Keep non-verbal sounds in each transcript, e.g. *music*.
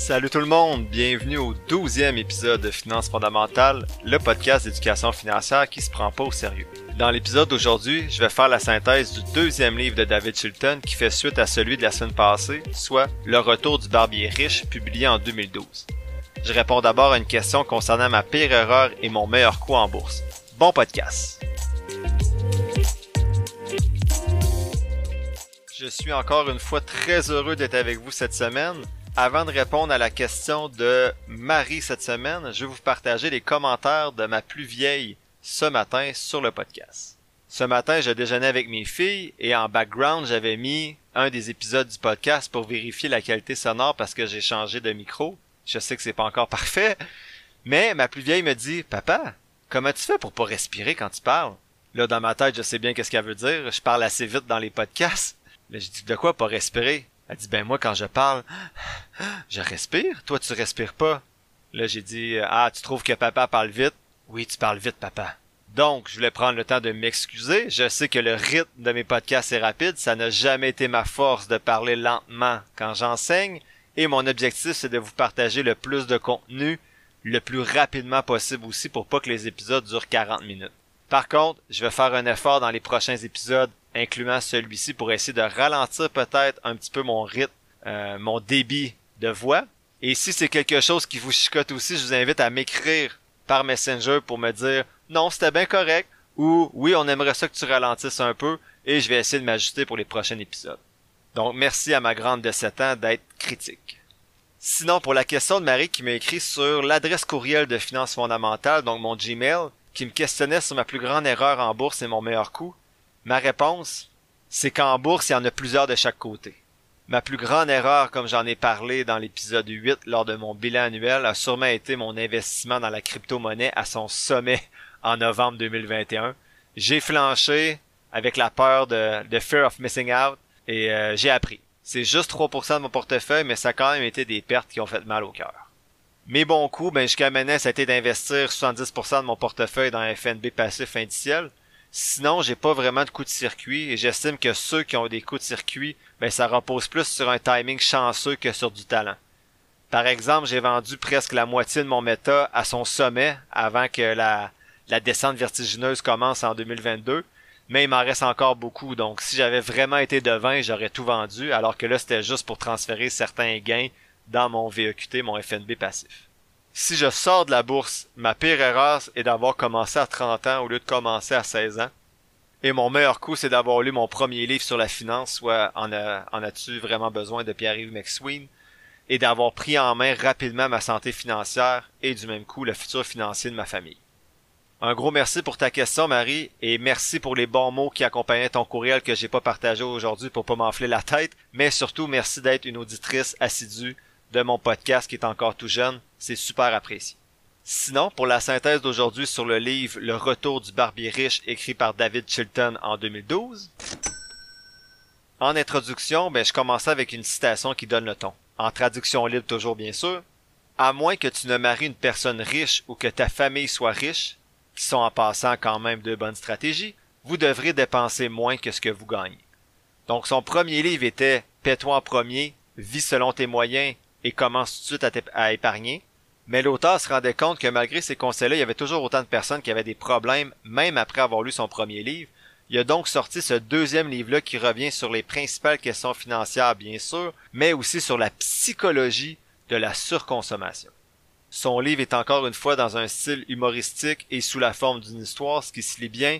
Salut tout le monde, bienvenue au 12e épisode de Finances fondamentales, le podcast d'éducation financière qui se prend pas au sérieux. Dans l'épisode d'aujourd'hui, je vais faire la synthèse du deuxième livre de David Chilton qui fait suite à celui de la semaine passée, soit Le retour du barbier riche, publié en 2012. Je réponds d'abord à une question concernant ma pire erreur et mon meilleur coup en bourse. Bon podcast! Je suis encore une fois très heureux d'être avec vous cette semaine. Avant de répondre à la question de Marie cette semaine, je vais vous partager les commentaires de ma plus vieille ce matin sur le podcast. Ce matin, je déjeunais avec mes filles et en background, j'avais mis un des épisodes du podcast pour vérifier la qualité sonore parce que j'ai changé de micro. Je sais que c'est pas encore *laughs* parfait, mais ma plus vieille me dit "Papa, comment tu fais pour pas respirer quand tu parles Là dans ma tête, je sais bien qu'est-ce qu'elle veut dire, je parle assez vite dans les podcasts. Là, je dis "De quoi pas respirer elle dit, ben moi, quand je parle, je respire. Toi, tu respires pas. Là, j'ai dit, ah, tu trouves que papa parle vite? Oui, tu parles vite, papa. Donc, je voulais prendre le temps de m'excuser. Je sais que le rythme de mes podcasts est rapide. Ça n'a jamais été ma force de parler lentement quand j'enseigne. Et mon objectif, c'est de vous partager le plus de contenu le plus rapidement possible aussi pour pas que les épisodes durent 40 minutes. Par contre, je vais faire un effort dans les prochains épisodes incluant celui-ci pour essayer de ralentir peut-être un petit peu mon rythme, euh, mon débit de voix. Et si c'est quelque chose qui vous chicote aussi, je vous invite à m'écrire par Messenger pour me dire non, c'était bien correct ou oui, on aimerait ça que tu ralentisses un peu et je vais essayer de m'ajuster pour les prochains épisodes. Donc merci à ma grande de 7 ans d'être critique. Sinon, pour la question de Marie qui m'a écrit sur l'adresse courriel de finances fondamentales, donc mon Gmail, qui me questionnait sur ma plus grande erreur en bourse et mon meilleur coup, Ma réponse, c'est qu'en bourse, il y en a plusieurs de chaque côté. Ma plus grande erreur, comme j'en ai parlé dans l'épisode 8 lors de mon bilan annuel, a sûrement été mon investissement dans la crypto-monnaie à son sommet en novembre 2021. J'ai flanché avec la peur de, fear of missing out et euh, j'ai appris. C'est juste 3% de mon portefeuille, mais ça a quand même été des pertes qui ont fait mal au cœur. Mes bons coups, ben jusqu'à maintenant, ça a été d'investir 70% de mon portefeuille dans FNB passif indiciel. Sinon, j'ai pas vraiment de coup de circuit et j'estime que ceux qui ont des coups de circuit, ben ça repose plus sur un timing chanceux que sur du talent. Par exemple, j'ai vendu presque la moitié de mon méta à son sommet avant que la, la descente vertigineuse commence en 2022, mais il m'en reste encore beaucoup. Donc, si j'avais vraiment été devin, j'aurais tout vendu, alors que là, c'était juste pour transférer certains gains dans mon VEQT, mon FNB passif si je sors de la bourse, ma pire erreur est d'avoir commencé à 30 ans au lieu de commencer à 16 ans. Et mon meilleur coup, c'est d'avoir lu mon premier livre sur la finance, soit en, en as-tu vraiment besoin de Pierre-Yves McSween, et d'avoir pris en main rapidement ma santé financière et du même coup le futur financier de ma famille. Un gros merci pour ta question, Marie, et merci pour les bons mots qui accompagnaient ton courriel que j'ai pas partagé aujourd'hui pour pas m'enfler la tête, mais surtout merci d'être une auditrice assidue de mon podcast qui est encore tout jeune. C'est super apprécié. Sinon, pour la synthèse d'aujourd'hui sur le livre Le retour du barbier riche écrit par David Chilton en 2012, en introduction, ben, je commençais avec une citation qui donne le ton. En traduction libre toujours bien sûr. À moins que tu ne maries une personne riche ou que ta famille soit riche, qui sont en passant quand même de bonnes stratégies, vous devrez dépenser moins que ce que vous gagnez. Donc son premier livre était Paie-toi en premier, vis selon tes moyens et commence tout de suite à, épargner. Mais l'auteur se rendait compte que malgré ces conseils-là, il y avait toujours autant de personnes qui avaient des problèmes, même après avoir lu son premier livre. Il a donc sorti ce deuxième livre-là qui revient sur les principales questions financières, bien sûr, mais aussi sur la psychologie de la surconsommation. Son livre est encore une fois dans un style humoristique et sous la forme d'une histoire, ce qui se lit bien,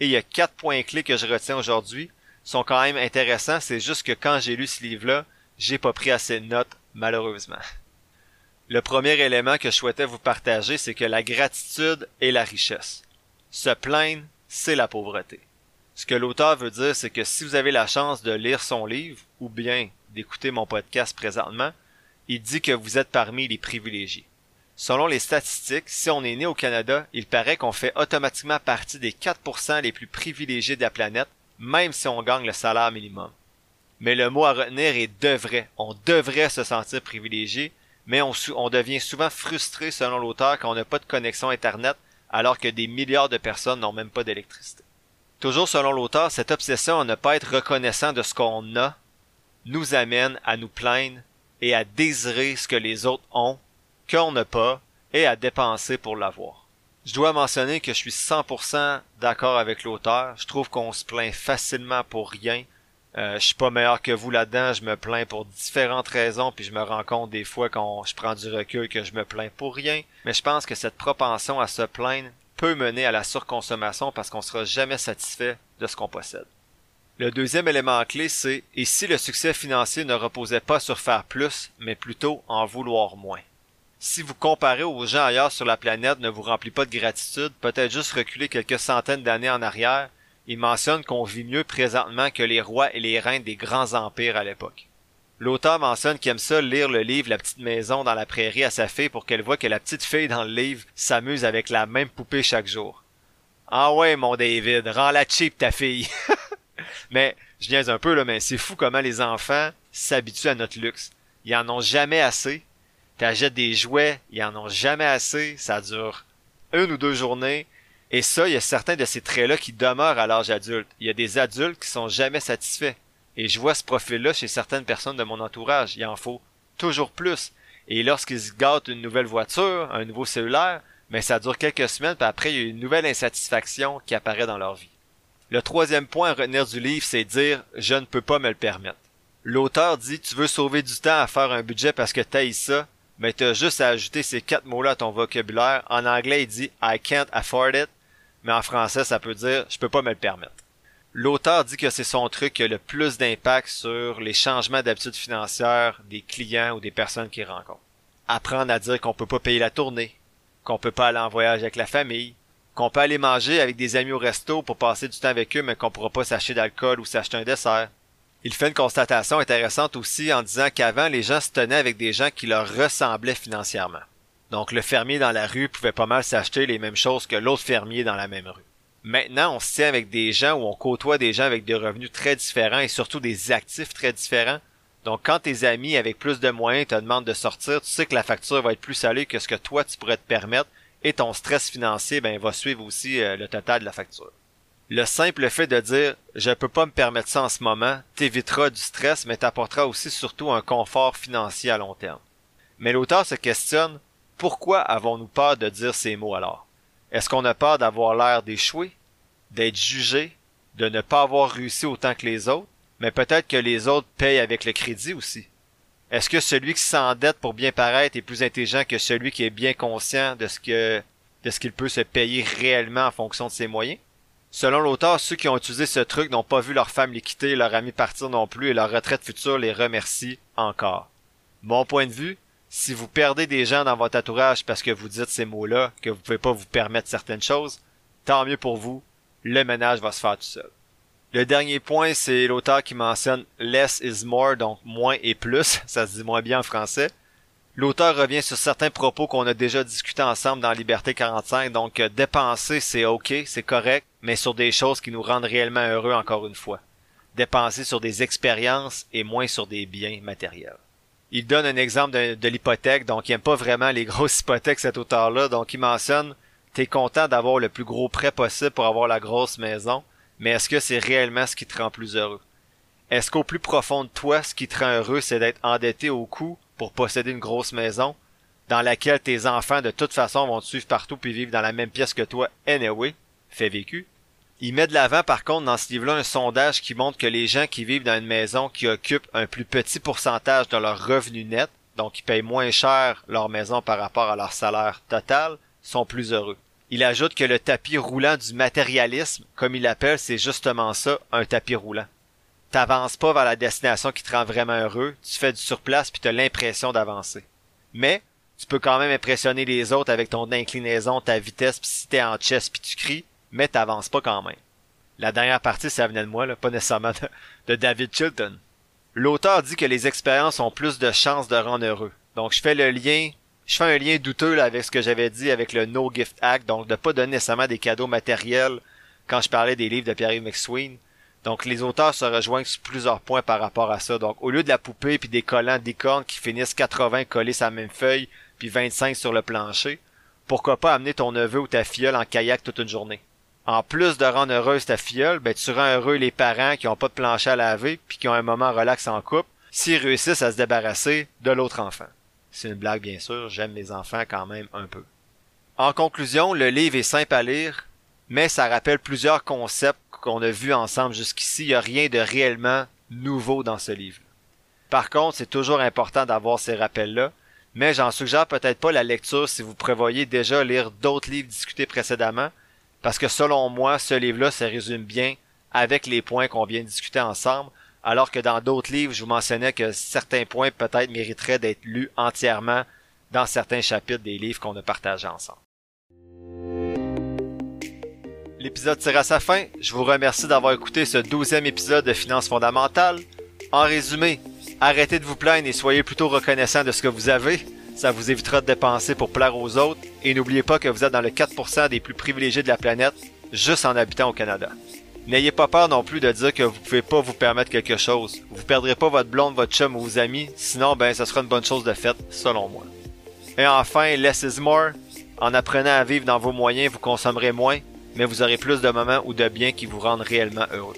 et il y a quatre points clés que je retiens aujourd'hui, sont quand même intéressants, c'est juste que quand j'ai lu ce livre-là, j'ai pas pris assez de notes malheureusement. Le premier élément que je souhaitais vous partager, c'est que la gratitude est la richesse. Se plaindre, c'est la pauvreté. Ce que l'auteur veut dire, c'est que si vous avez la chance de lire son livre, ou bien d'écouter mon podcast présentement, il dit que vous êtes parmi les privilégiés. Selon les statistiques, si on est né au Canada, il paraît qu'on fait automatiquement partie des 4% les plus privilégiés de la planète, même si on gagne le salaire minimum. Mais le mot à retenir est devrait. On devrait se sentir privilégié, mais on, devient souvent frustré selon l'auteur quand on n'a pas de connexion Internet alors que des milliards de personnes n'ont même pas d'électricité. Toujours selon l'auteur, cette obsession à ne pas être reconnaissant de ce qu'on a nous amène à nous plaindre et à désirer ce que les autres ont, qu'on n'a pas, et à dépenser pour l'avoir. Je dois mentionner que je suis 100% d'accord avec l'auteur. Je trouve qu'on se plaint facilement pour rien. Euh, je suis pas meilleur que vous là-dedans. Je me plains pour différentes raisons, puis je me rends compte des fois quand je prends du recul que je me plains pour rien. Mais je pense que cette propension à se plaindre peut mener à la surconsommation parce qu'on sera jamais satisfait de ce qu'on possède. Le deuxième élément clé, c'est et si le succès financier ne reposait pas sur faire plus, mais plutôt en vouloir moins? Si vous comparez aux gens ailleurs sur la planète ne vous remplit pas de gratitude, peut-être juste reculer quelques centaines d'années en arrière, il mentionne qu'on vit mieux présentement que les rois et les reines des grands empires à l'époque. L'auteur mentionne qu'il aime ça lire le livre La petite maison dans la prairie à sa fille pour qu'elle voit que la petite fille dans le livre s'amuse avec la même poupée chaque jour. Ah ouais, mon David, rends-la cheap ta fille. *laughs* mais, je viens un peu là, mais c'est fou comment les enfants s'habituent à notre luxe. Ils en ont jamais assez, t'achètes des jouets, ils en ont jamais assez, ça dure une ou deux journées. Et ça, il y a certains de ces traits-là qui demeurent à l'âge adulte. Il y a des adultes qui sont jamais satisfaits. Et je vois ce profil-là chez certaines personnes de mon entourage. Il en faut toujours plus. Et lorsqu'ils gâtent une nouvelle voiture, un nouveau cellulaire, mais ça dure quelques semaines, puis après, il y a une nouvelle insatisfaction qui apparaît dans leur vie. Le troisième point à retenir du livre, c'est dire je ne peux pas me le permettre. L'auteur dit tu veux sauver du temps à faire un budget parce que t'as ça, mais tu as juste à ajouter ces quatre mots-là à ton vocabulaire. En anglais, il dit I can't afford it, mais en français, ça peut dire je peux pas me le permettre. L'auteur dit que c'est son truc qui a le plus d'impact sur les changements d'habitudes financières des clients ou des personnes qu'il rencontre. Apprendre à dire qu'on peut pas payer la tournée, qu'on peut pas aller en voyage avec la famille, qu'on peut aller manger avec des amis au resto pour passer du temps avec eux mais qu'on pourra pas s'acheter d'alcool ou s'acheter un dessert, il fait une constatation intéressante aussi en disant qu'avant, les gens se tenaient avec des gens qui leur ressemblaient financièrement. Donc le fermier dans la rue pouvait pas mal s'acheter les mêmes choses que l'autre fermier dans la même rue. Maintenant, on se tient avec des gens où on côtoie des gens avec des revenus très différents et surtout des actifs très différents. Donc quand tes amis avec plus de moyens te demandent de sortir, tu sais que la facture va être plus salée que ce que toi tu pourrais te permettre et ton stress financier ben, va suivre aussi euh, le total de la facture. Le simple fait de dire je peux pas me permettre ça en ce moment t'évitera du stress mais t'apportera aussi surtout un confort financier à long terme. Mais l'auteur se questionne pourquoi avons-nous peur de dire ces mots alors? Est-ce qu'on a peur d'avoir l'air d'échouer, d'être jugé, de ne pas avoir réussi autant que les autres, mais peut-être que les autres payent avec le crédit aussi? Est-ce que celui qui s'endette pour bien paraître est plus intelligent que celui qui est bien conscient de ce qu'il peut se payer réellement en fonction de ses moyens? Selon l'auteur, ceux qui ont utilisé ce truc n'ont pas vu leur femme les quitter, leur ami partir non plus et leur retraite future les remercie encore. Mon point de vue, si vous perdez des gens dans votre entourage parce que vous dites ces mots-là, que vous pouvez pas vous permettre certaines choses, tant mieux pour vous, le ménage va se faire tout seul. Le dernier point, c'est l'auteur qui mentionne less is more, donc moins et plus, *laughs* ça se dit moins bien en français. L'auteur revient sur certains propos qu'on a déjà discutés ensemble dans Liberté 45, donc euh, dépenser c'est ok, c'est correct, mais sur des choses qui nous rendent réellement heureux encore une fois. Dépenser sur des expériences et moins sur des biens matériels. Il donne un exemple de, l'hypothèque, donc il aime pas vraiment les *laughs* grosses hypothèques cet auteur-là, donc il mentionne T'es content d'avoir le plus gros prêt possible pour avoir la grosse maison, mais est-ce que c'est réellement ce qui te rend plus heureux? Est-ce qu'au plus profond de toi, ce qui te rend heureux, c'est d'être endetté au cou pour posséder une grosse maison, dans laquelle tes enfants de toute façon vont te suivre partout puis vivre dans la même pièce que toi anyway? fait vécu. Il met de l'avant par contre dans ce livre-là un sondage qui montre que les gens qui vivent dans une maison qui occupent un plus petit pourcentage de leur revenu net, donc qui payent moins cher leur maison par rapport à leur salaire total, sont plus heureux. Il ajoute que le tapis roulant du matérialisme, comme il l'appelle, c'est justement ça, un tapis roulant. T'avances pas vers la destination qui te rend vraiment heureux, tu fais du surplace puis t'as l'impression d'avancer. Mais, tu peux quand même impressionner les autres avec ton inclinaison, ta vitesse, puis si t'es en chess puis tu cries, mais t'avances pas quand même. La dernière partie, ça venait de moi, là, pas nécessairement de, David Chilton. L'auteur dit que les expériences ont plus de chances de rendre heureux. Donc je fais le lien, je fais un lien douteux là, avec ce que j'avais dit avec le No Gift Act, donc de pas donner nécessairement des cadeaux matériels quand je parlais des livres de Pierre-Yves McSween. Donc les auteurs se rejoignent sur plusieurs points par rapport à ça. Donc au lieu de la poupée puis des collants d'icônes qui finissent 80 collés sur la même feuille puis 25 sur le plancher, pourquoi pas amener ton neveu ou ta filleule en kayak toute une journée? En plus de rendre heureuse ta filleule, ben tu rends heureux les parents qui ont pas de plancher à laver puis qui ont un moment relax en couple. s'ils réussissent à se débarrasser de l'autre enfant. C'est une blague bien sûr, j'aime mes enfants quand même un peu. En conclusion, le livre est simple à lire, mais ça rappelle plusieurs concepts qu'on a vus ensemble jusqu'ici. Il n'y a rien de réellement nouveau dans ce livre. Par contre, c'est toujours important d'avoir ces rappels-là, mais j'en suggère peut-être pas la lecture si vous prévoyez déjà lire d'autres livres discutés précédemment, parce que selon moi, ce livre-là se résume bien avec les points qu'on vient de discuter ensemble, alors que dans d'autres livres, je vous mentionnais que certains points peut-être mériteraient d'être lus entièrement dans certains chapitres des livres qu'on a partagés ensemble. L'épisode tire à sa fin. Je vous remercie d'avoir écouté ce douzième épisode de Finances fondamentales. En résumé, arrêtez de vous plaindre et soyez plutôt reconnaissant de ce que vous avez. Ça vous évitera de dépenser pour plaire aux autres. Et n'oubliez pas que vous êtes dans le 4% des plus privilégiés de la planète, juste en habitant au Canada. N'ayez pas peur non plus de dire que vous pouvez pas vous permettre quelque chose. Vous perdrez pas votre blonde, votre chum ou vos amis, sinon ben ça sera une bonne chose de faite, selon moi. Et enfin, less is more. En apprenant à vivre dans vos moyens, vous consommerez moins, mais vous aurez plus de moments ou de biens qui vous rendent réellement heureux.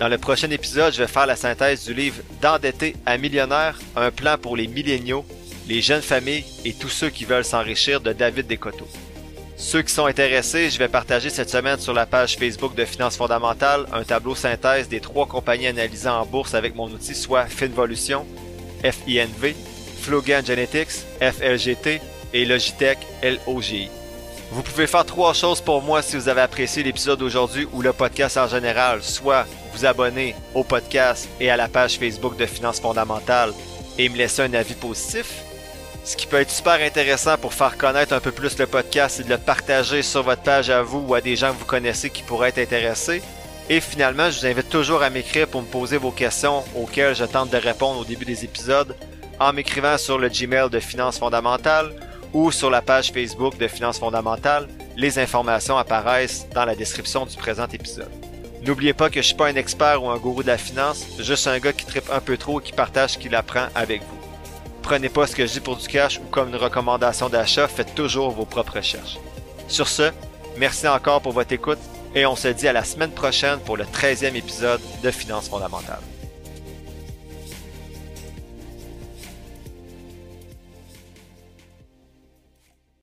Dans le prochain épisode, je vais faire la synthèse du livre D'endetté à millionnaire, un plan pour les milléniaux, les jeunes familles et tous ceux qui veulent s'enrichir de David Descoteaux. Ceux qui sont intéressés, je vais partager cette semaine sur la page Facebook de Finances fondamentales un tableau synthèse des trois compagnies analysées en bourse avec mon outil, soit Finvolution, FINV, Flogan Genetics, FLGT et Logitech LOGI. Vous pouvez faire trois choses pour moi si vous avez apprécié l'épisode d'aujourd'hui ou le podcast en général, soit vous abonner au podcast et à la page Facebook de Finances fondamentales et me laisser un avis positif, ce qui peut être super intéressant pour faire connaître un peu plus le podcast, c'est de le partager sur votre page à vous ou à des gens que vous connaissez qui pourraient être intéressés. Et finalement, je vous invite toujours à m'écrire pour me poser vos questions auxquelles je tente de répondre au début des épisodes en m'écrivant sur le Gmail de Finances fondamentales ou sur la page Facebook de Finances fondamentales. Les informations apparaissent dans la description du présent épisode. N'oubliez pas que je suis pas un expert ou un gourou de la finance, juste un gars qui tripe un peu trop et qui partage ce qu'il apprend avec vous. Prenez pas ce que je dis pour du cash ou comme une recommandation d'achat, faites toujours vos propres recherches. Sur ce, merci encore pour votre écoute et on se dit à la semaine prochaine pour le 13e épisode de Finances fondamentales.